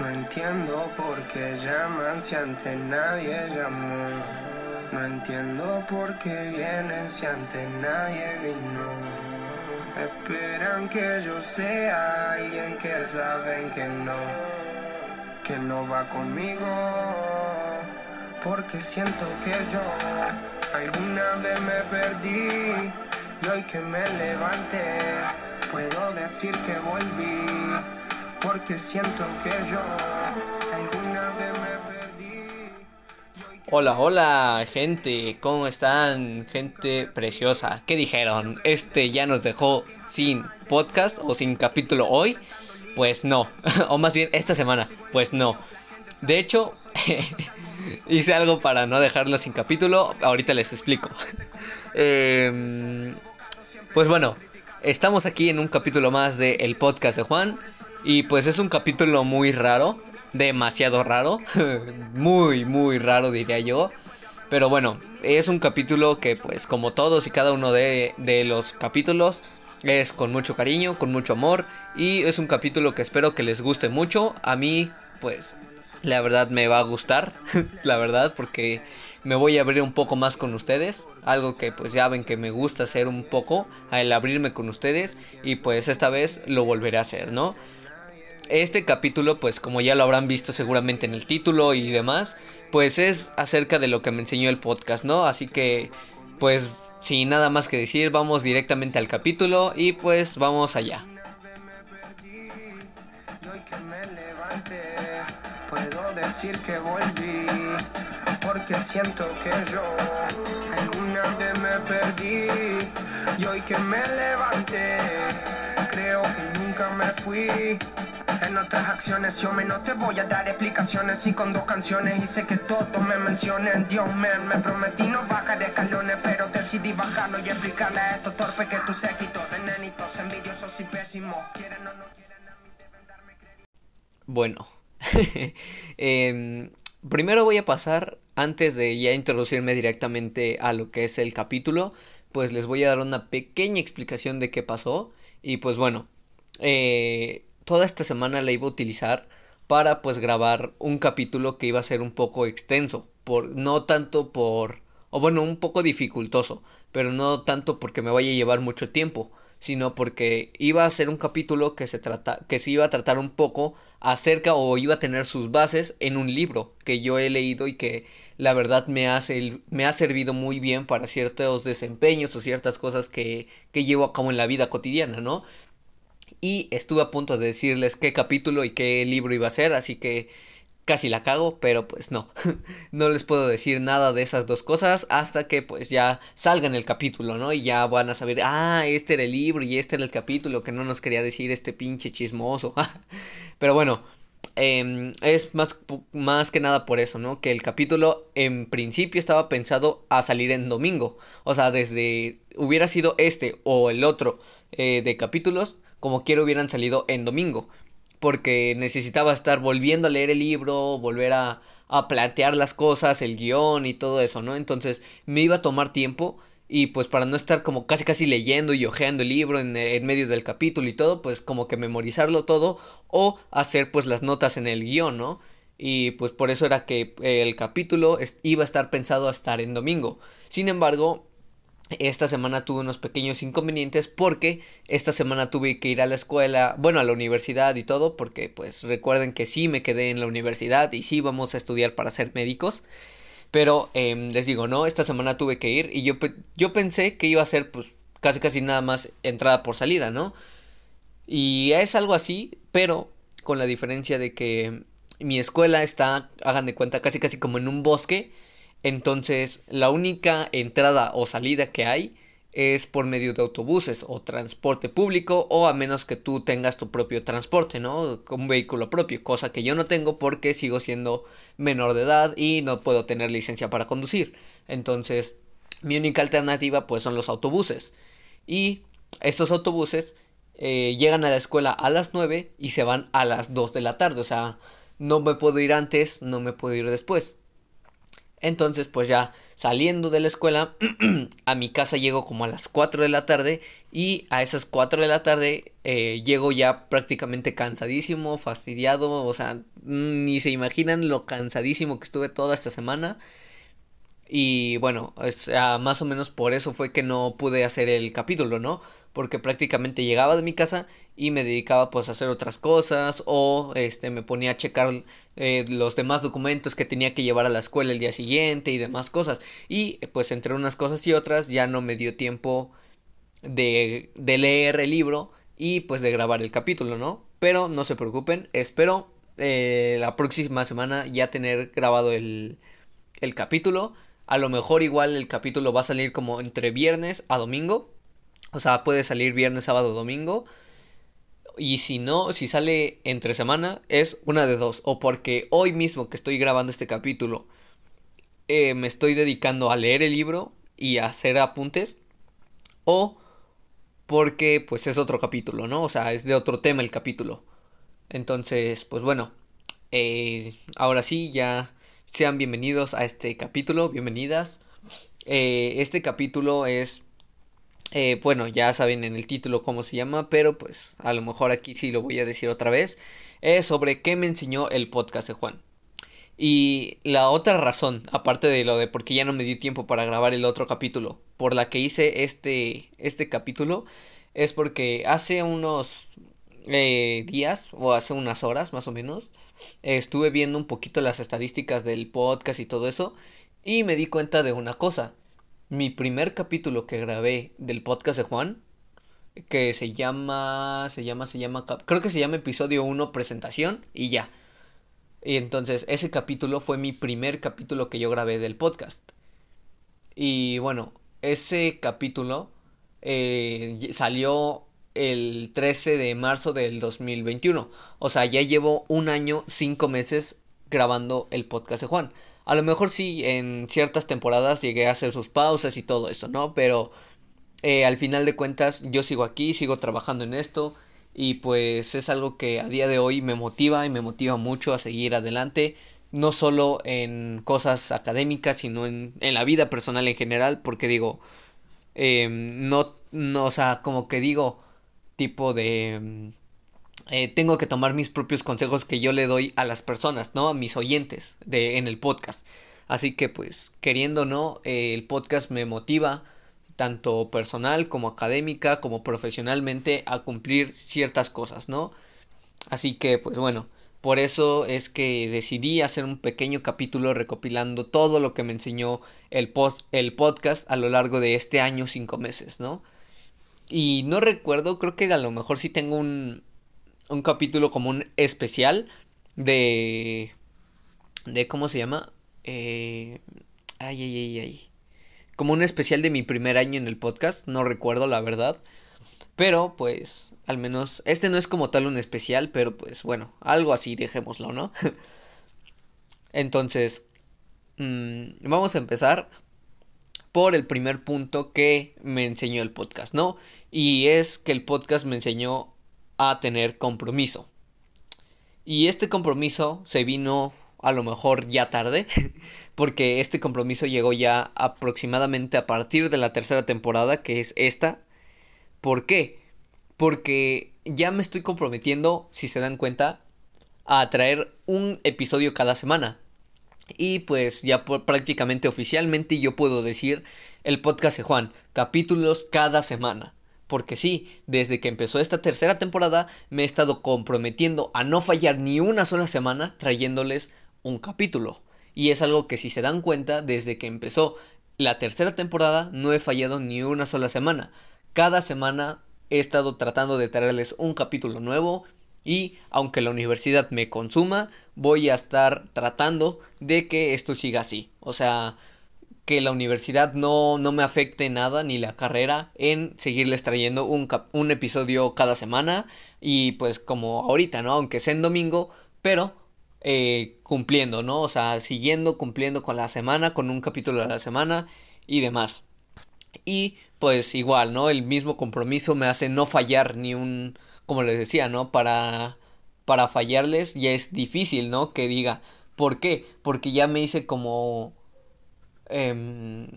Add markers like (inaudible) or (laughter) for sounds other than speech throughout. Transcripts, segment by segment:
No entiendo por qué llaman si antes nadie llamó. No entiendo por qué vienen si antes nadie vino. Esperan que yo sea alguien que saben que no, que no va conmigo. Porque siento que yo alguna vez me perdí y hoy que me levanté puedo decir que volví. Porque siento que yo alguna vez me perdí. Hola, hola, gente, ¿cómo están? Gente preciosa. ¿Qué dijeron? ¿Este ya nos dejó sin podcast o sin capítulo hoy? Pues no, (laughs) o más bien esta semana, pues no. De hecho, (laughs) hice algo para no dejarlo sin capítulo, ahorita les explico. (laughs) Em, pues bueno, estamos aquí en un capítulo más de el podcast de Juan y pues es un capítulo muy raro, demasiado raro, (laughs) muy muy raro diría yo. Pero bueno, es un capítulo que pues como todos y cada uno de, de los capítulos es con mucho cariño, con mucho amor y es un capítulo que espero que les guste mucho. A mí pues la verdad me va a gustar, (laughs) la verdad, porque me voy a abrir un poco más con ustedes, algo que pues ya ven que me gusta hacer un poco, al abrirme con ustedes y pues esta vez lo volveré a hacer, ¿no? Este capítulo, pues como ya lo habrán visto seguramente en el título y demás, pues es acerca de lo que me enseñó el podcast, ¿no? Así que, pues sin nada más que decir, vamos directamente al capítulo y pues vamos allá. Porque siento que yo alguna vez me perdí. Y hoy que me levanté, creo que nunca me fui. En otras acciones yo me no te voy a dar explicaciones. Y con dos canciones hice que todos me mencionen. Dios man, me prometí no bajar escalones pero decidí bajarlo y explicarle a estos torpes que tu séquito de nenitos envidiosos y pésimos quieren o no quieren a mí deben darme crédito. Bueno, (laughs) em, primero voy a pasar, antes de ya introducirme directamente a lo que es el capítulo, pues les voy a dar una pequeña explicación de qué pasó. Y pues bueno, eh, toda esta semana la iba a utilizar para pues grabar un capítulo que iba a ser un poco extenso, por, no tanto por, o bueno, un poco dificultoso, pero no tanto porque me vaya a llevar mucho tiempo, sino porque iba a ser un capítulo que se trata, que se iba a tratar un poco acerca o iba a tener sus bases en un libro que yo he leído y que la verdad me ha, sel- me ha servido muy bien para ciertos desempeños o ciertas cosas que, que llevo a cabo en la vida cotidiana, ¿no? Y estuve a punto de decirles qué capítulo y qué libro iba a ser, así que casi la cago, pero pues no. (laughs) No les puedo decir nada de esas dos cosas hasta que pues ya salga en el capítulo, ¿no? Y ya van a saber, ah, este era el libro y este era el capítulo que no nos quería decir este pinche chismoso. (laughs) Pero bueno, em, es más, más que nada por eso, ¿no? Que el capítulo en principio estaba pensado a salir en domingo. O sea, desde hubiera sido este o el otro eh, de capítulos, como quiera hubieran salido en domingo. Porque necesitaba estar volviendo a leer el libro, volver a, a plantear las cosas, el guion y todo eso, ¿no? Entonces me iba a tomar tiempo y pues para no estar como casi casi leyendo y hojeando el libro en, en medio del capítulo y todo, pues como que memorizarlo todo o hacer pues las notas en el guion, ¿no? Y pues por eso era que el capítulo iba a estar pensado a estar en domingo. Sin embargo, esta semana tuve unos pequeños inconvenientes porque esta semana tuve que ir a la escuela, bueno, a la universidad y todo, porque pues recuerden que sí me quedé en la universidad y sí vamos a estudiar para ser médicos. Pero em, les digo, no, esta semana tuve que ir y yo, yo pensé que iba a ser pues casi casi nada más entrada por salida, ¿no? Y es algo así, pero con la diferencia de que mi escuela está, hagan de cuenta, casi casi como en un bosque. Entonces, la única entrada o salida que hay es por medio de autobuses o transporte público o a menos que tú tengas tu propio transporte, ¿no? Un vehículo propio, cosa que yo no tengo porque sigo siendo menor de edad y no puedo tener licencia para conducir. Entonces, mi única alternativa pues son los autobuses. Y estos autobuses eh, llegan a la escuela a las 9 y se van a las 2 de la tarde. O sea, no me puedo ir antes, no me puedo ir después. Entonces, pues ya saliendo de la escuela, (clears throat) a mi casa llego como a las 4 de la tarde y a esas 4 de la tarde eh, llego ya prácticamente cansadísimo, fastidiado, o sea, ni se imaginan lo cansadísimo que estuve toda esta semana. Y bueno, más o menos por eso fue que no pude hacer el capítulo, ¿no? Porque prácticamente llegaba de mi casa y me dedicaba pues a hacer otras cosas o este me ponía a checar eh, los demás documentos que tenía que llevar a la escuela el día siguiente y demás cosas. Y pues entre unas cosas y otras ya no me dio tiempo de, leer el libro y pues de grabar el capítulo, ¿no? Pero no se preocupen, espero eh, la próxima semana ya tener grabado el, el capítulo a lo mejor igual el capítulo va a salir como entre viernes a domingo. O sea, puede salir viernes, sábado, domingo. Y si no, si sale entre semana, es una de dos. O porque hoy mismo que estoy grabando este capítulo, eh, me estoy dedicando a leer el libro y a hacer apuntes. O porque pues es otro capítulo, ¿no? O sea, es de otro tema el capítulo. Entonces, pues bueno. Eh, ahora sí, ya sean bienvenidos a este capítulo, bienvenidas. Eh, este capítulo es, eh, bueno, ya saben en el título cómo se llama, pero pues a lo mejor aquí sí lo voy a decir otra vez. Es sobre qué me enseñó el podcast de Juan. Y la otra razón, aparte de lo de por qué ya no me dio tiempo para grabar el otro capítulo, por la que hice este, este capítulo, es porque hace unos eh, días, o hace unas horas más o menos, estuve viendo un poquito las estadísticas del podcast y todo eso y me di cuenta de una cosa. Mi primer capítulo que grabé del podcast de Juan, que se llama, se llama, se llama, creo que se llama episodio 1 presentación y ya. Y entonces ese capítulo fue mi primer capítulo que yo grabé del podcast. Y bueno, ese capítulo eh, salió el 13 de marzo del 2021. O sea, ya llevo un año, cinco meses grabando el podcast de Juan. A lo mejor sí, en ciertas temporadas llegué a hacer sus pausas y todo eso, ¿no? Pero eh, al final de cuentas yo sigo aquí, sigo trabajando en esto y pues es algo que a día de hoy me motiva y me motiva mucho a seguir adelante, no solo en cosas académicas, sino en, en la vida personal en general, porque digo, eh, no, no, o sea, como que digo, tipo de... Eh, tengo que tomar mis propios consejos que yo le doy a las personas, ¿no? A mis oyentes de, en el podcast. Así que pues, queriendo o no, eh, el podcast me motiva tanto personal como académica como profesionalmente a cumplir ciertas cosas, ¿no? Así que pues bueno, por eso es que decidí hacer un pequeño capítulo recopilando todo lo que me enseñó el, post, el podcast a lo largo de este año cinco meses, ¿no? Y no recuerdo, creo que a lo mejor sí tengo un, un capítulo como un especial de... de ¿Cómo se llama? Eh, ay, ay, ay, ay. Como un especial de mi primer año en el podcast, no recuerdo la verdad. Pero pues, al menos, este no es como tal un especial, pero pues bueno, algo así, dejémoslo, ¿no? (laughs) Entonces, mmm, vamos a empezar por el primer punto que me enseñó el podcast, ¿no? Y es que el podcast me enseñó a tener compromiso. Y este compromiso se vino a lo mejor ya tarde, (laughs) porque este compromiso llegó ya aproximadamente a partir de la tercera temporada, que es esta. ¿Por qué? Porque ya me estoy comprometiendo, si se dan cuenta, a traer un episodio cada semana. Y pues ya prácticamente oficialmente yo puedo decir el podcast de Juan, capítulos cada semana. Porque sí, desde que empezó esta tercera temporada me he estado comprometiendo a no fallar ni una sola semana trayéndoles un capítulo. Y es algo que si se dan cuenta, desde que empezó la tercera temporada no he fallado ni una sola semana. Cada semana he estado tratando de traerles un capítulo nuevo y aunque la universidad me consuma, voy a estar tratando de que esto siga así. O sea, que la universidad no, no me afecte nada ni la carrera en seguirles trayendo un, un episodio cada semana y pues como ahorita, ¿no? Aunque sea en domingo, pero eh, cumpliendo, ¿no? O sea, siguiendo, cumpliendo con la semana, con un capítulo a la semana y demás. Y pues igual, ¿no? El mismo compromiso me hace no fallar ni un como les decía, ¿no? Para, para fallarles ya es difícil, ¿no? Que diga, ¿por qué? Porque ya me hice como Em,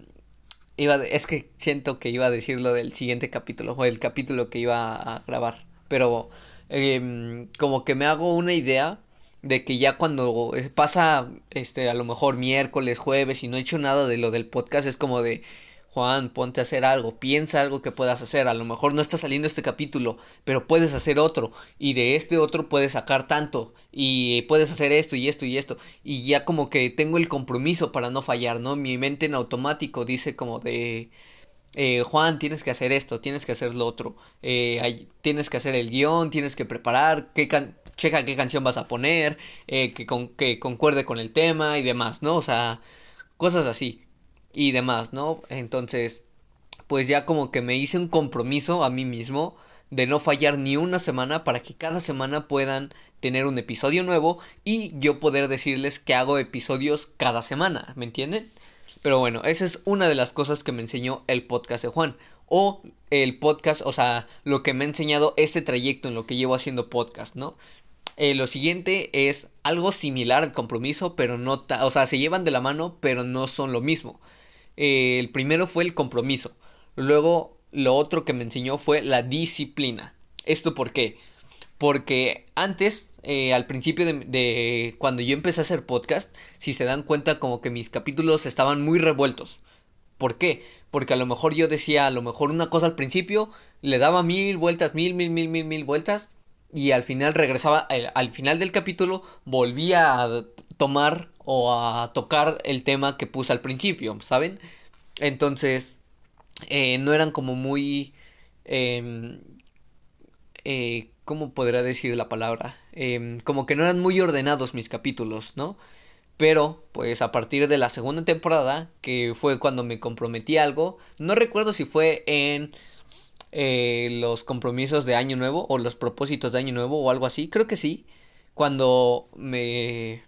iba es que siento que iba a decir lo del siguiente capítulo o el capítulo que iba a grabar. Pero em, como que me hago una idea de que ya cuando pasa este a lo mejor miércoles, jueves y no he hecho nada de lo del podcast es como de Juan, ponte a hacer algo, piensa algo que puedas hacer. A lo mejor no está saliendo este capítulo, pero puedes hacer otro. Y de este otro puedes sacar tanto. Y puedes hacer esto y esto y esto. Y ya como que tengo el compromiso para no fallar, ¿no? Mi mente en automático dice como de... Eh, Juan, tienes que hacer esto, tienes que hacer lo otro. Eh, tienes que hacer el guion, tienes que preparar, qué checa qué canción vas a poner, eh, que, con que concuerde con el tema y demás, ¿no? O sea, cosas así y demás, ¿no? Entonces, pues ya como que me hice un compromiso a mí mismo de no fallar ni una semana para que cada semana puedan tener un episodio nuevo y yo poder decirles que hago episodios cada semana, ¿me entienden? Pero bueno, esa es una de las cosas que me enseñó el podcast de Juan. O el podcast, o sea, lo que me ha enseñado este trayecto en lo que llevo haciendo podcast, ¿no? Eh, lo siguiente es algo similar al compromiso, pero no, o sea, se llevan de la mano, pero no son lo mismo. Eh, el primero fue el compromiso. Luego, lo otro que me enseñó fue la disciplina. ¿Esto por qué? Porque antes, eh, al principio de, cuando yo empecé a hacer podcast, si se dan cuenta como que mis capítulos estaban muy revueltos. ¿Por qué? Porque a lo mejor yo decía a lo mejor una cosa al principio, le daba mil vueltas, mil, mil, mil, mil, mil vueltas, y al final regresaba, al final del capítulo volvía a tomar o a tocar el tema que puse al principio, ¿saben? Entonces, eh, no eran como muy... Eh, eh, ¿Cómo podría decir la palabra? Em, como que no eran muy ordenados mis capítulos, ¿no? Pero, pues a partir de la segunda temporada, que fue cuando me comprometí a algo, no recuerdo si fue en eh, los compromisos de Año Nuevo o los propósitos de Año Nuevo o algo así, creo que sí, cuando me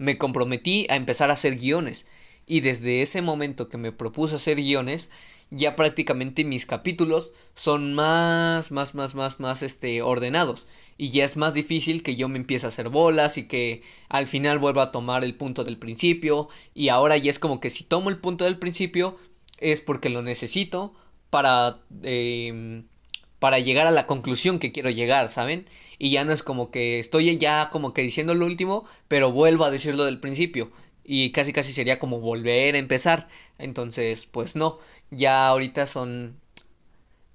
me comprometí a empezar a hacer guiones. Y desde ese momento que me propuse hacer guiones, ya prácticamente mis capítulos son más, más, más, más, más, este, ordenados. Y ya es más difícil que yo me empiece a hacer bolas y que al final vuelva a tomar el punto del principio. Y ahora ya es como que si tomo el punto del principio es porque lo necesito para, eh, para llegar a la conclusión que quiero llegar, ¿saben? Y ya no es como que estoy ya como que diciendo lo último, pero vuelvo a decirlo del principio y casi casi sería como volver a empezar. Entonces, pues no, ya ahorita son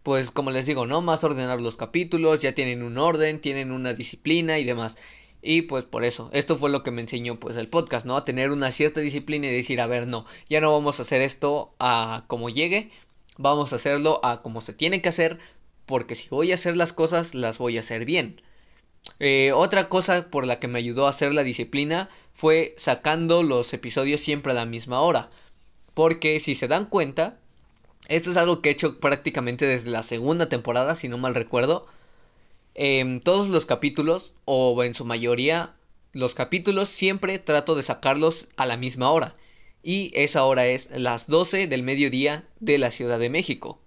pues como les digo, ¿no? Más ordenar los capítulos, ya tienen un orden, tienen una disciplina y demás. Y pues por eso, esto fue lo que me enseñó pues el podcast, ¿no? A tener una cierta disciplina y decir, a ver, no, ya no vamos a hacer esto a como llegue, vamos a hacerlo a como se tiene que hacer, porque si voy a hacer las cosas, las voy a hacer bien. Eh, otra cosa por la que me ayudó a hacer la disciplina fue sacando los episodios siempre a la misma hora. Porque si se dan cuenta, esto es algo que he hecho prácticamente desde la segunda temporada, si no mal recuerdo. En todos los capítulos, o en su mayoría, los capítulos siempre trato de sacarlos a la misma hora. Y esa hora es las 12 del mediodía de la Ciudad de México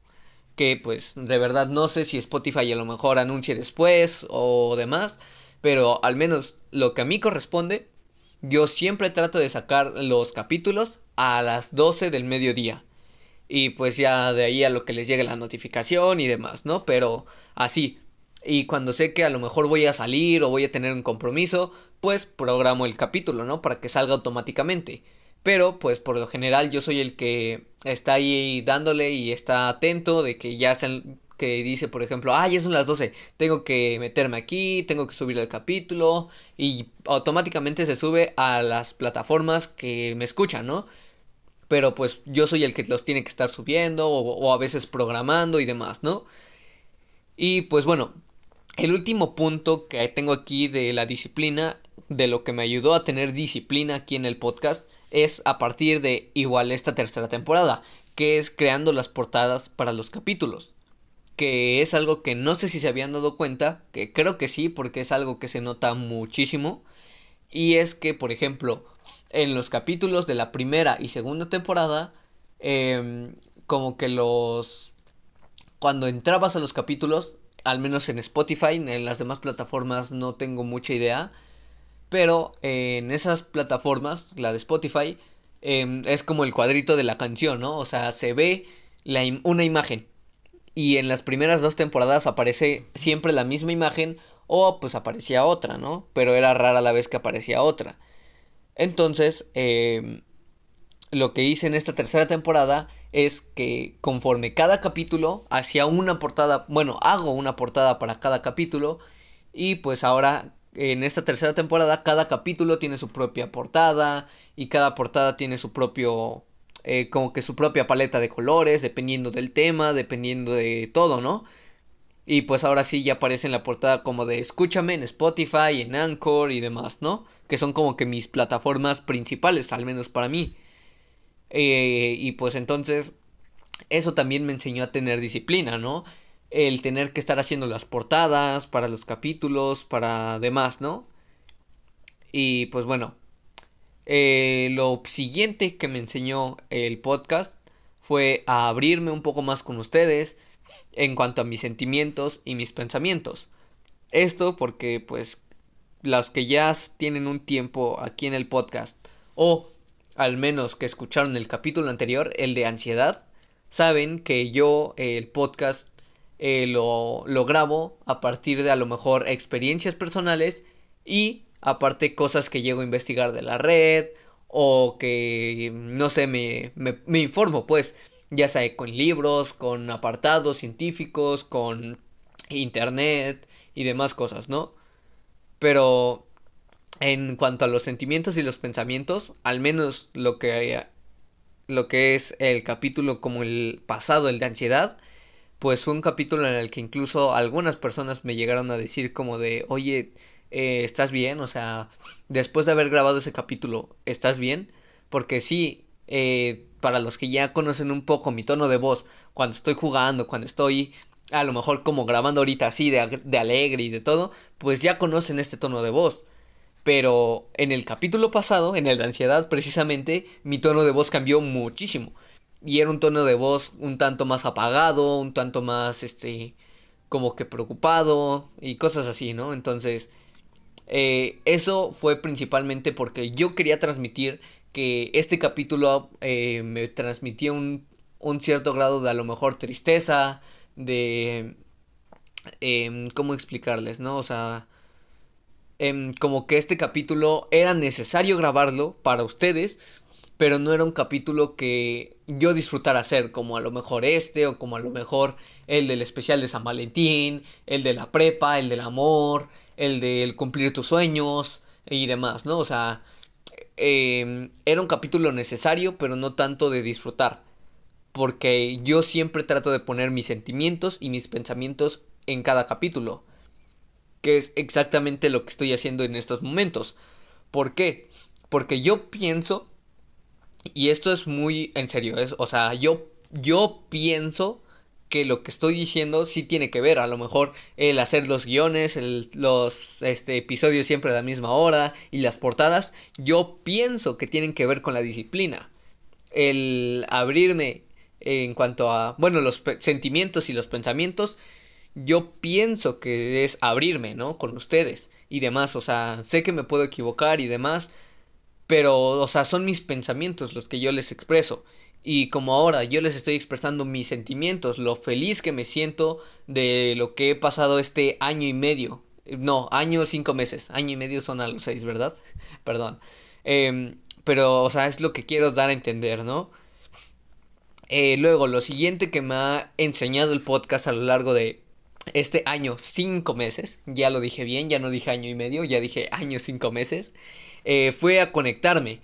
que pues de verdad no sé si Spotify a lo mejor anuncie después o demás, pero al menos lo que a mí corresponde, yo siempre trato de sacar los capítulos a las 12 del mediodía. Y pues ya de ahí a lo que les llegue la notificación y demás, ¿no? Pero así. Y cuando sé que a lo mejor voy a salir o voy a tener un compromiso, pues programo el capítulo, ¿no? Para que salga automáticamente. Pero pues por lo general yo soy el que está ahí dándole y está atento de que ya sean que dice, por ejemplo, ah, ya son las 12, tengo que meterme aquí, tengo que subir el capítulo y automáticamente se sube a las plataformas que me escuchan, ¿no? Pero pues yo soy el que los tiene que estar subiendo o, o a veces programando y demás, ¿no? Y pues bueno, el último punto que tengo aquí de la disciplina, de lo que me ayudó a tener disciplina aquí en el podcast, es a partir de igual esta tercera temporada, que es creando las portadas para los capítulos. Que es algo que no sé si se habían dado cuenta, que creo que sí, porque es algo que se nota muchísimo. Y es que, por ejemplo, en los capítulos de la primera y segunda temporada, em, como que los... Cuando entrabas a los capítulos, al menos en Spotify, en las demás plataformas no tengo mucha idea, pero en esas plataformas, la de Spotify, em, es como el cuadrito de la canción, ¿no? O sea, se ve una imagen y en las primeras dos temporadas aparece siempre la misma imagen o pues aparecía otra, ¿no? Pero era rara la vez que aparecía otra. Entonces, em, lo que hice en esta tercera temporada es que conforme cada capítulo hacía una portada, bueno, hago una portada para cada capítulo y pues ahora en esta tercera temporada cada capítulo tiene su propia portada y cada portada tiene su propio eh, como que su propia paleta de colores dependiendo del tema dependiendo de todo no y pues ahora sí ya aparece en la portada como de escúchame en Spotify en Anchor y demás no que son como que mis plataformas principales al menos para mí. Eh, y pues entonces eso también me enseñó a tener disciplina, ¿no? El tener que estar haciendo las portadas para los capítulos, para demás, ¿no? Y pues bueno, eh, lo siguiente que me enseñó el podcast fue a abrirme un poco más con ustedes en cuanto a mis sentimientos y mis pensamientos. Esto porque pues los que ya tienen un tiempo aquí en el podcast o al menos que escucharon el capítulo anterior, el de ansiedad, saben que yo el podcast eh, lo, lo grabo a partir de a lo mejor experiencias personales y aparte cosas que llego a investigar de la red o que no sé me, me, informo pues ya sea con libros con apartados científicos con internet y demás cosas no pero en cuanto a los sentimientos y los pensamientos, al menos lo que lo que es el capítulo como el pasado, el de ansiedad, pues fue un capítulo en el que incluso algunas personas me llegaron a decir como de, oye, eh, ¿estás bien? O sea, después de haber grabado ese capítulo, ¿estás bien? Porque sí, eh, para los que ya conocen un poco mi tono de voz, cuando estoy jugando, cuando estoy a lo mejor como grabando ahorita así de, de alegre y de todo, pues ya conocen este tono de voz. Pero en el capítulo pasado, en el de ansiedad, precisamente, mi tono de voz cambió muchísimo. Y era un tono de voz un tanto más apagado, un tanto más, este, como que preocupado y cosas así, ¿no? Entonces, eh, eso fue principalmente porque yo quería transmitir que este capítulo eh, me transmitía un, un, cierto grado de a lo mejor tristeza, de... Eh, ¿Cómo explicarles, no? O sea Em, como que este capítulo era necesario grabarlo para ustedes, pero no era un capítulo que yo disfrutara hacer, como a lo mejor este, o como a lo mejor el del especial de San Valentín, el de la prepa, el del amor, el del cumplir tus sueños y demás, ¿no? O sea, em, era un capítulo necesario, pero no tanto de disfrutar, porque yo siempre trato de poner mis sentimientos y mis pensamientos en cada capítulo que es exactamente lo que estoy haciendo en estos momentos. ¿Por qué? Porque yo pienso, y esto es muy en serio, es, o sea, yo, yo pienso que lo que estoy diciendo sí tiene que ver, a lo mejor el hacer los guiones, los este, episodios siempre a la misma hora y las portadas, yo pienso que tienen que ver con la disciplina. El abrirme en cuanto a, bueno, los sentimientos y los pensamientos, yo pienso que es abrirme, ¿no? Con ustedes y demás, o sea, sé que me puedo equivocar y demás, pero, o sea, son mis pensamientos los que yo les expreso. Y como ahora yo les estoy expresando mis sentimientos, lo feliz que me siento de lo que he pasado este año y medio. No, año cinco meses. Año y medio son a los seis, ¿verdad? (laughs) Perdón. Eh, pero, o sea, es lo que quiero dar a entender, ¿no? Eh, luego, lo siguiente que me ha enseñado el podcast a lo largo de este año cinco meses, ya lo dije bien, ya no dije año y medio, ya dije año cinco meses, eh, fue a conectarme.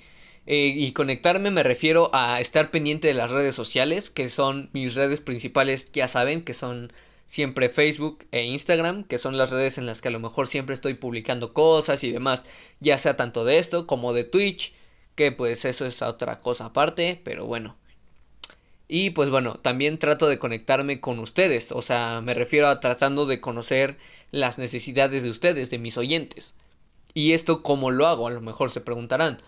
Eh, y conectarme me refiero a estar pendiente de las redes sociales, que son mis redes principales, ya saben, que son siempre Facebook e Instagram, que son las redes en las que a lo mejor siempre estoy publicando cosas y demás, ya sea tanto de esto como de Twitch, que pues eso es otra cosa aparte, pero bueno. Y pues bueno, también trato de conectarme con ustedes, o sea, me refiero a tratando de conocer las necesidades de ustedes, de mis oyentes. ¿Y esto cómo lo hago? A lo mejor se preguntarán.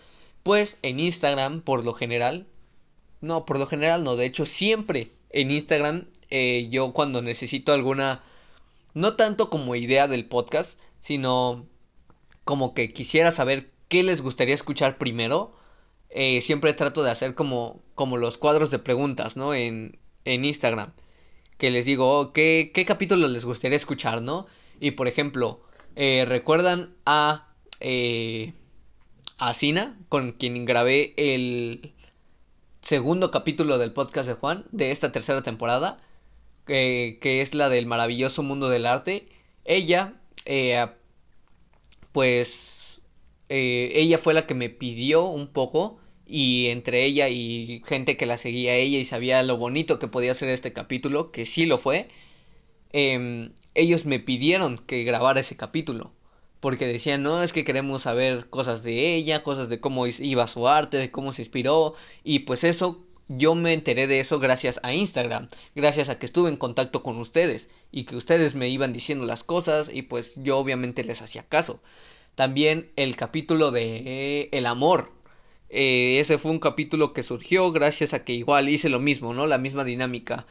Pues en Instagram, por lo general, no, por lo general no, de hecho siempre en Instagram eh, yo cuando necesito alguna, no tanto como idea del podcast, sino como que quisiera saber qué les gustaría escuchar primero, eh, siempre trato de hacer como, como los cuadros de preguntas, ¿no? En, en Instagram. Que les digo, oh, ¿qué, ¿qué capítulo les gustaría escuchar, ¿no? Y por ejemplo, eh, ¿recuerdan a, eh, a Sina, con quien grabé el segundo capítulo del podcast de Juan, de esta tercera temporada, que es la del maravilloso mundo del arte? Ella, eh, pues, eh, ella fue la que me pidió un poco y entre ella y gente que la seguía a ella y sabía lo bonito que podía ser este capítulo, que sí lo fue, em, ellos me pidieron que grabara ese capítulo. Porque decían, no, es que queremos saber cosas de ella, cosas de cómo iba su arte, de cómo se inspiró. Y pues eso, yo me enteré de eso gracias a Instagram, gracias a que estuve en contacto con ustedes y que ustedes me iban diciendo las cosas y pues yo obviamente les hacía caso. También el capítulo de El amor, eh, ese fue un capítulo que surgió gracias a que igual hice lo mismo, ¿no? La misma dinámica.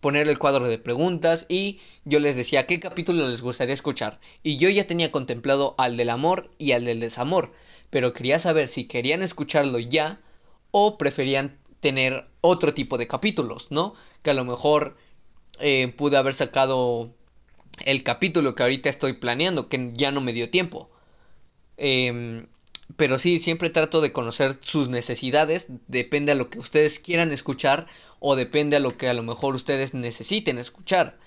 Poner el cuadro de preguntas y yo les decía qué capítulo les gustaría escuchar. Y yo ya tenía contemplado al del amor y al del desamor, pero quería saber si querían escucharlo ya o preferían tener otro tipo de capítulos, ¿no? Que a lo mejor eh, pude haber sacado el capítulo que ahorita estoy planeando, que ya no me dio tiempo. Eh, pero sí, siempre trato de conocer sus necesidades, depende a lo que ustedes quieran escuchar o depende a lo que a lo mejor ustedes necesiten escuchar.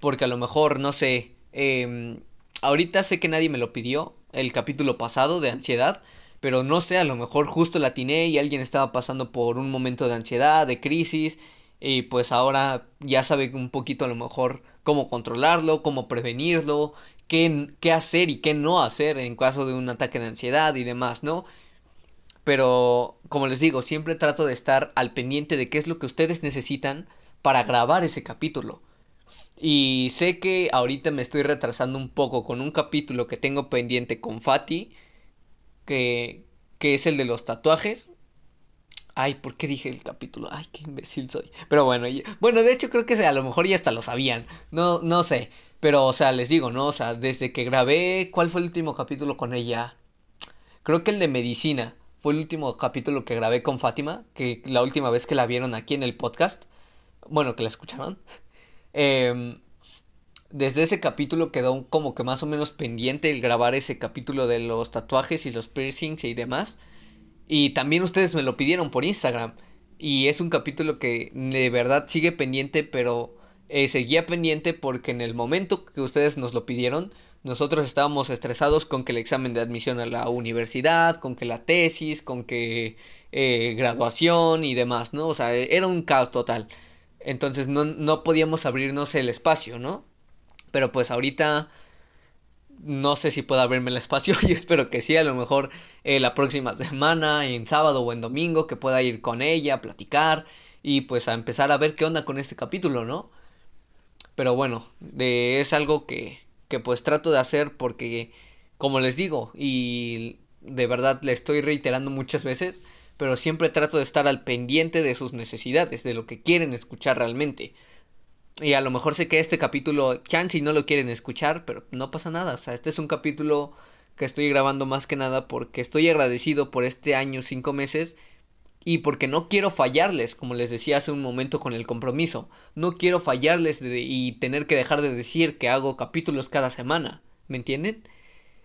Porque a lo mejor, no sé, eh, ahorita sé que nadie me lo pidió, el capítulo pasado de ansiedad, pero no sé, a lo mejor justo la atiné y alguien estaba pasando por un momento de ansiedad, de crisis, y pues ahora ya sabe un poquito a lo mejor cómo controlarlo, cómo prevenirlo, qué, hacer y qué no hacer en caso de un ataque de ansiedad y demás, ¿no? Pero, como les digo, siempre trato de estar al pendiente de qué es lo que ustedes necesitan para grabar ese capítulo. Y sé que ahorita me estoy retrasando un poco con un capítulo que tengo pendiente con Fati, que, que es el de los tatuajes. Ay, ¿por qué dije el capítulo? Ay, qué imbécil soy. Pero bueno, bueno, de hecho creo que a lo mejor ya hasta lo sabían. No, no sé. Pero, o sea, les digo, ¿no? O sea, desde que grabé, ¿cuál fue el último capítulo con ella? Creo que el de medicina. Fue el último capítulo que grabé con Fátima, que la última vez que la vieron aquí en el podcast. Bueno, que la escucharon. Em, desde ese capítulo quedó como que más o menos pendiente el grabar ese capítulo de los tatuajes y los piercings y demás. Y también ustedes me lo pidieron por Instagram. Y es un capítulo que de verdad sigue pendiente, pero eh, seguía pendiente porque en el momento que ustedes nos lo pidieron, nosotros estábamos estresados con que el examen de admisión a la universidad, con que la tesis, con que eh, graduación y demás, ¿no? O sea, era un caos total. Entonces no, no podíamos abrirnos el espacio, ¿no? Pero pues ahorita no sé si pueda abrirme el espacio (laughs) y espero que sí, a lo mejor eh, la próxima semana, en sábado o en domingo, que pueda ir con ella, a platicar y pues a empezar a ver qué onda con este capítulo, ¿no? Pero bueno, de, es algo que, que pues trato de hacer porque, como les digo, y de verdad le estoy reiterando muchas veces, pero siempre trato de estar al pendiente de sus necesidades, de lo que quieren escuchar realmente. Y a lo mejor sé que este capítulo, chance no lo quieren escuchar, pero no pasa nada. O sea, este es un capítulo que estoy grabando más que nada porque estoy agradecido por este año, cinco meses, y porque no quiero fallarles, como les decía hace un momento con el compromiso, no quiero fallarles y tener que dejar de decir que hago capítulos cada semana, ¿me entienden?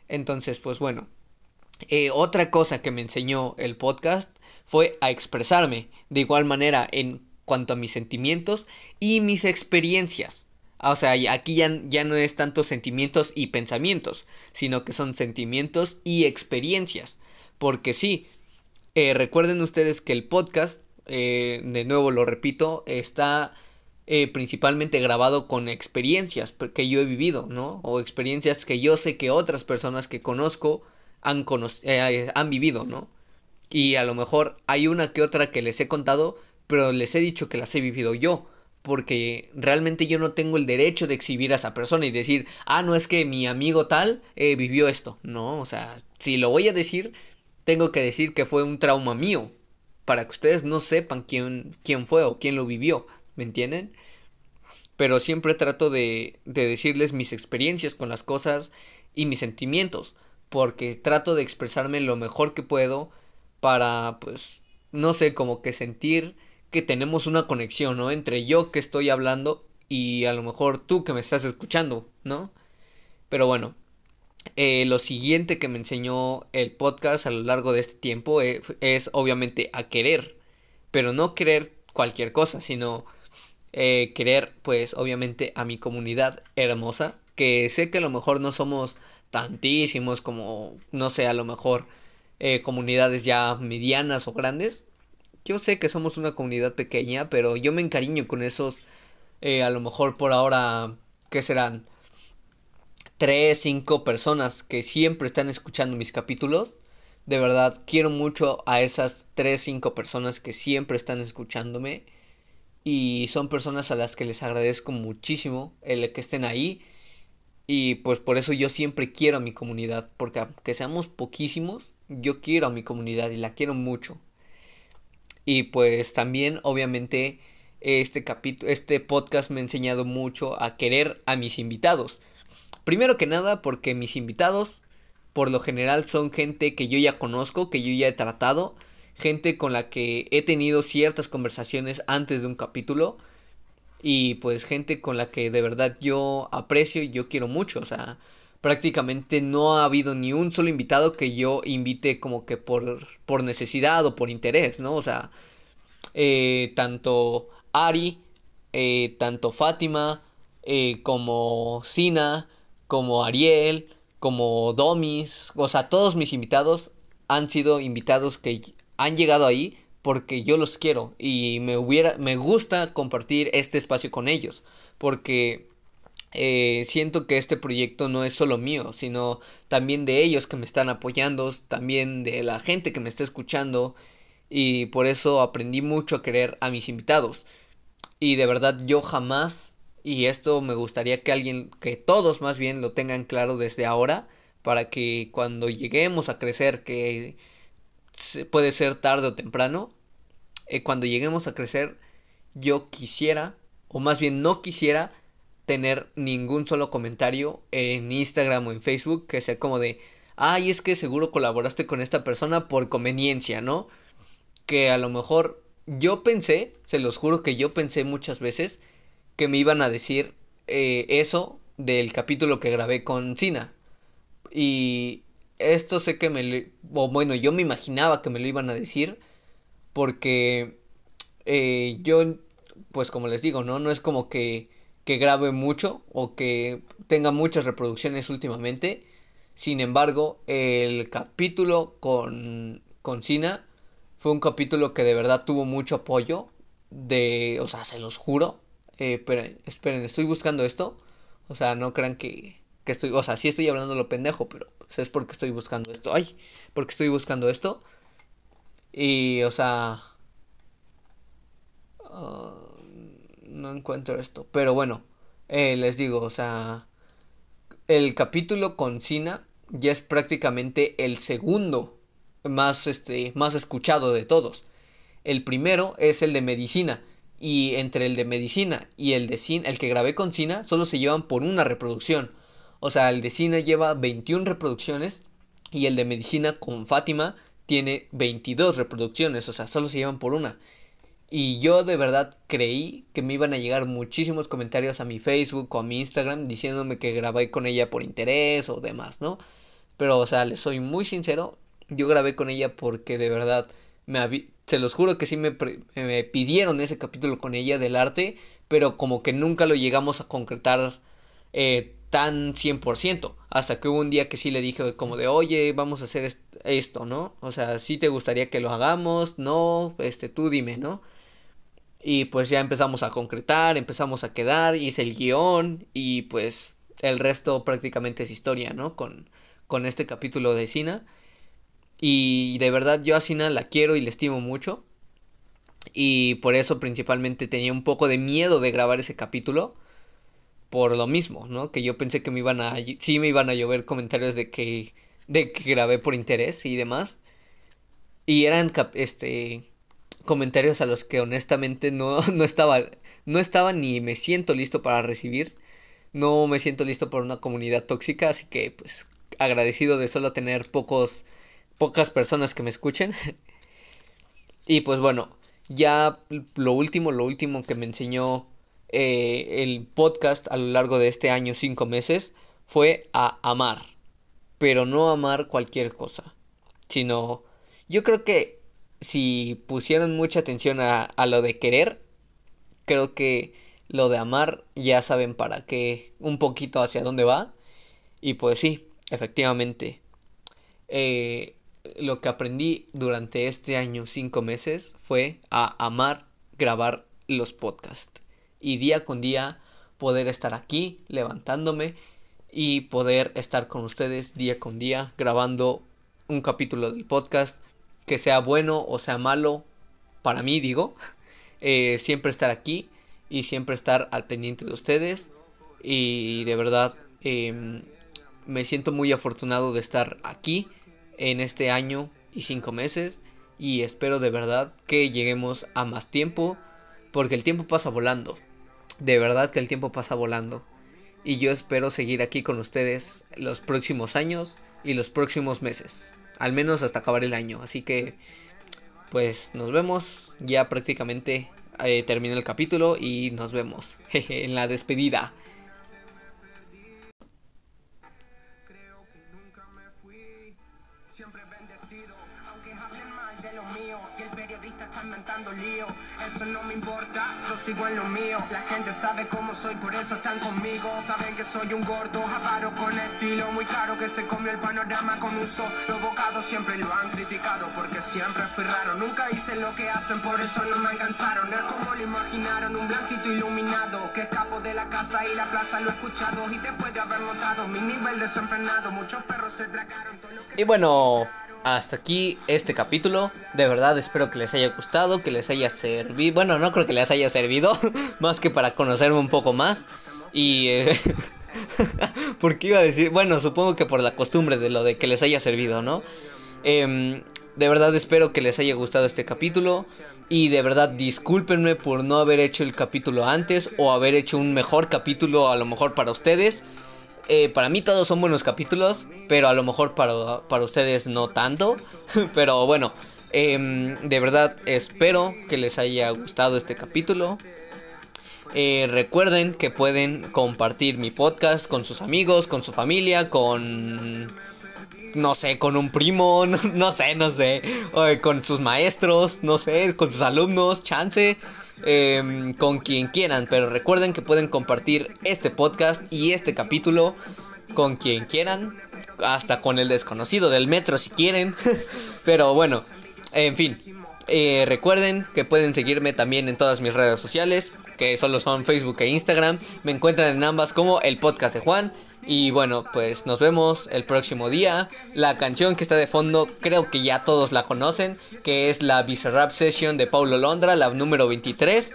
Entonces, pues bueno, eh, otra cosa que me enseñó el podcast fue a expresarme de igual manera en cuanto a mis sentimientos y mis experiencias. O sea, aquí ya, ya no es tanto sentimientos y pensamientos, sino que son sentimientos y experiencias. Porque sí, eh, recuerden ustedes que el podcast, eh, de nuevo lo repito, está eh, principalmente grabado con experiencias que yo he vivido, ¿no? O experiencias que yo sé que otras personas que conozco han, han vivido, ¿no? Y a lo mejor hay una que otra que les he contado, pero les he dicho que las he vivido yo porque realmente yo no tengo el derecho de exhibir a esa persona y decir, ah, no es que mi amigo tal vivió esto. No, o sea, si lo voy a decir, tengo que decir que fue un trauma mío, para que ustedes no sepan quién, quién fue o quién lo vivió, ¿me entienden? Pero siempre trato de, de decirles mis experiencias con las cosas y mis sentimientos, porque trato de expresarme lo mejor que puedo para, pues, no sé, como que sentir que tenemos una conexión, ¿no? Entre yo que estoy hablando y a lo mejor tú que me estás escuchando, ¿no? Pero bueno, eh, lo siguiente que me enseñó el podcast a lo largo de este tiempo es, eh, es obviamente a querer, pero no querer cualquier cosa, sino eh, querer pues obviamente a mi comunidad hermosa, que sé que a lo mejor no somos tantísimos como, no sé, a lo mejor eh, comunidades ya medianas o grandes. Yo sé que somos una comunidad pequeña, pero yo me encariño con esos, eh, a lo mejor por ahora, ¿qué serán? Tres, cinco personas que siempre están escuchando mis capítulos. De verdad, quiero mucho a esas tres, cinco personas que siempre están escuchándome. Y son personas a las que les agradezco muchísimo el que estén ahí. Y pues por eso yo siempre quiero a mi comunidad. Porque aunque seamos poquísimos, yo quiero a mi comunidad y la quiero mucho. Y pues también, obviamente, este capítulo, este podcast me ha enseñado mucho a querer a mis invitados. Primero que nada, porque mis invitados, por lo general, son gente que yo ya conozco, que yo ya he tratado, gente con la que he tenido ciertas conversaciones antes de un capítulo y pues gente con la que de verdad yo aprecio y yo quiero mucho, o sea, prácticamente no ha habido ni un solo invitado que yo invite como que por, por necesidad o por interés, ¿no? O sea, eh, tanto Ari, eh, tanto Fátima, eh, como Sina, como Ariel, como Domis, o sea, todos mis invitados han sido invitados que han llegado ahí porque yo los quiero y me hubiera me gusta compartir este espacio con ellos porque eh, siento que este proyecto no es solo mío, sino también de ellos que me están apoyando, también de la gente que me está escuchando y por eso aprendí mucho a querer a mis invitados. Y de verdad yo jamás, y esto me gustaría que alguien, que todos más bien lo tengan claro desde ahora, para que cuando lleguemos a crecer, que puede ser tarde o temprano, eh, cuando lleguemos a crecer, yo quisiera, o más bien no quisiera, tener ningún solo comentario en Instagram o en Facebook que sea como de, ay, es que seguro colaboraste con esta persona por conveniencia, ¿no? Que a lo mejor yo pensé, se los juro que yo pensé muchas veces que me iban a decir eh, eso del capítulo que grabé con Sina. Y esto sé que me o bueno, yo me imaginaba que me lo iban a decir porque eh, yo, pues como les digo, ¿no? No es como que que grabe mucho o que tenga muchas reproducciones últimamente. Sin embargo, el capítulo con, con Sina fue un capítulo que de verdad tuvo mucho apoyo. De, o sea, se los juro. Eh, esperen, estoy buscando esto. O sea, no crean que, que estoy, o sea, sí estoy hablando lo pendejo, pero pues, es porque estoy buscando esto. Ay, porque estoy buscando esto. Y, o sea, uh, no encuentro esto. Pero bueno, eh, les digo, o sea, el capítulo con Sina ya es prácticamente el segundo más, este, más escuchado de todos. El primero es el de medicina. Y entre el de medicina y el de Sina, el que grabé con Sina, solo se llevan por una reproducción. O sea, el de Sina lleva 21 reproducciones y el de medicina con Fátima tiene 22 reproducciones. O sea, solo se llevan por una. Y yo de verdad creí que me iban a llegar muchísimos comentarios a mi Facebook o a mi Instagram diciéndome que grabé con ella por interés o demás, ¿no? Pero, o sea, les soy muy sincero, yo grabé con ella porque de verdad me se los juro que sí me, me pidieron ese capítulo con ella del arte, pero como que nunca lo llegamos a concretar eh, tan 100%, hasta que hubo un día que sí le dije como de, oye, vamos a hacer esto, ¿no? O sea, si te gustaría que lo hagamos, no, este, tú dime, ¿no? Y pues ya empezamos a concretar, empezamos a quedar, hice el guion y pues el resto prácticamente es historia, ¿no? Con, con este capítulo de Sina. Y de verdad yo a Sina la quiero y la estimo mucho. Y por eso principalmente tenía un poco de miedo de grabar ese capítulo. Por lo mismo, ¿no? Que yo pensé que me iban a... Sí me iban a llover comentarios de que... De que grabé por interés y demás. Y eran, este comentarios a los que honestamente no, (laughs) no estaba no estaba ni me siento listo para recibir no me siento listo para una comunidad tóxica así que pues agradecido de solo tener pocos pocas personas que me escuchen (laughs) Y pues bueno, ya lo último, lo último que me enseñó eh, el podcast a lo largo de este año, cinco meses, fue a amar. Pero no amar cualquier cosa, sino yo creo que si pusieron mucha atención a, a lo de querer, creo que lo de amar ya saben para qué, un poquito hacia dónde va. Y pues sí, efectivamente, eh, lo que aprendí durante este año, cinco meses, fue a amar grabar los podcasts. Y día con día poder estar aquí levantándome y poder estar con ustedes día con día grabando un capítulo del podcast que sea bueno o sea malo para mí digo (laughs) eh, siempre estar aquí y siempre estar al pendiente de ustedes y de verdad em, me siento muy afortunado de estar aquí en este año y cinco meses y espero de verdad que lleguemos a más tiempo porque el tiempo pasa volando de verdad que el tiempo pasa volando y yo espero seguir aquí con ustedes los próximos años y los próximos meses al menos hasta acabar el año así que pues nos vemos ya prácticamente eh, termina el capítulo y nos vemos (laughs) en la despedida lío. Eso no me importa, yo sigo en lo mío. La gente sabe cómo soy, por eso están conmigo. Saben que soy un gordo, avaro con estilo muy caro que se comió el panorama con un solo bocado. Siempre lo han criticado porque siempre fui raro. Nunca hice lo que hacen, por eso no me alcanzaron. Es como lo imaginaron, un blanquito iluminado que escapo de la casa y la plaza lo he escuchado. Y después de haber notado mi nivel desenfrenado, muchos perros se tragaron todo lo que. Y bueno, hasta aquí este capítulo. De verdad espero que les haya gustado, que les haya servido. Bueno, no creo que les haya servido, (laughs) más que para conocerme un poco más. Y... Eh, (laughs) porque iba a decir, bueno, supongo que por la costumbre de lo de que les haya servido, ¿no? Em, de verdad espero que les haya gustado este capítulo. Y de verdad discúlpenme por no haber hecho el capítulo antes o haber hecho un mejor capítulo a lo mejor para ustedes. Eh, para mí todos son buenos capítulos, pero a lo mejor para, para ustedes no tanto. (laughs) pero bueno, em, de verdad espero que les haya gustado este capítulo. Eh, recuerden que pueden compartir mi podcast con sus amigos, con su familia, con... No sé, con un primo, (laughs) no, sé, no sé. con sus maestros, no sé, con sus alumnos, chance. Em, con quien quieran, pero recuerden que pueden compartir este podcast y este capítulo con quien quieran, hasta con el desconocido del metro si quieren, (laughs) pero bueno, en fin, eh, recuerden que pueden seguirme también en todas mis redes sociales, que solo son Facebook e Instagram, me encuentran en ambas como el podcast de Juan y bueno, pues nos vemos el próximo día. La canción que está de fondo creo que ya todos la conocen, que es la Bizarrap Session de Paulo Londra, la número 23.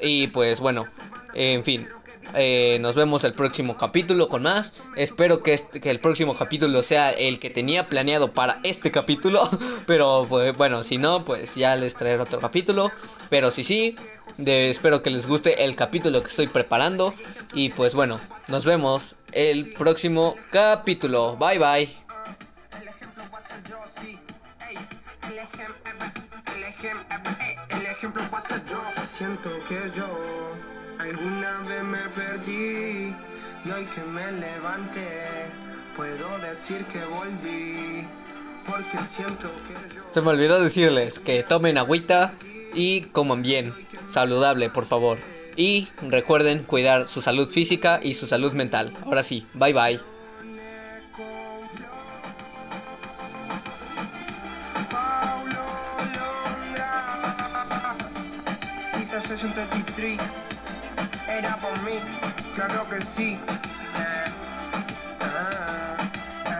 Y pues bueno, en fin, eh, nos vemos el próximo capítulo con más. Espero que, este, que el próximo capítulo sea el que tenía planeado para este capítulo. (laughs) Pero pues, bueno, si no, pues ya les traeré otro capítulo. Pero si sí, espero que les guste el capítulo que estoy preparando. Y pues bueno, nos vemos el próximo capítulo. Bye bye. Siento que yo alguna vez me perdí y hoy que me levanté puedo decir que volví porque siento que yo... Se me olvidó decirles que tomen agüita y coman bien, saludable por favor. Y recuerden cuidar su salud física y su salud mental. Ahora sí, bye bye. Era por mí, claro que sí. Uh, uh, uh.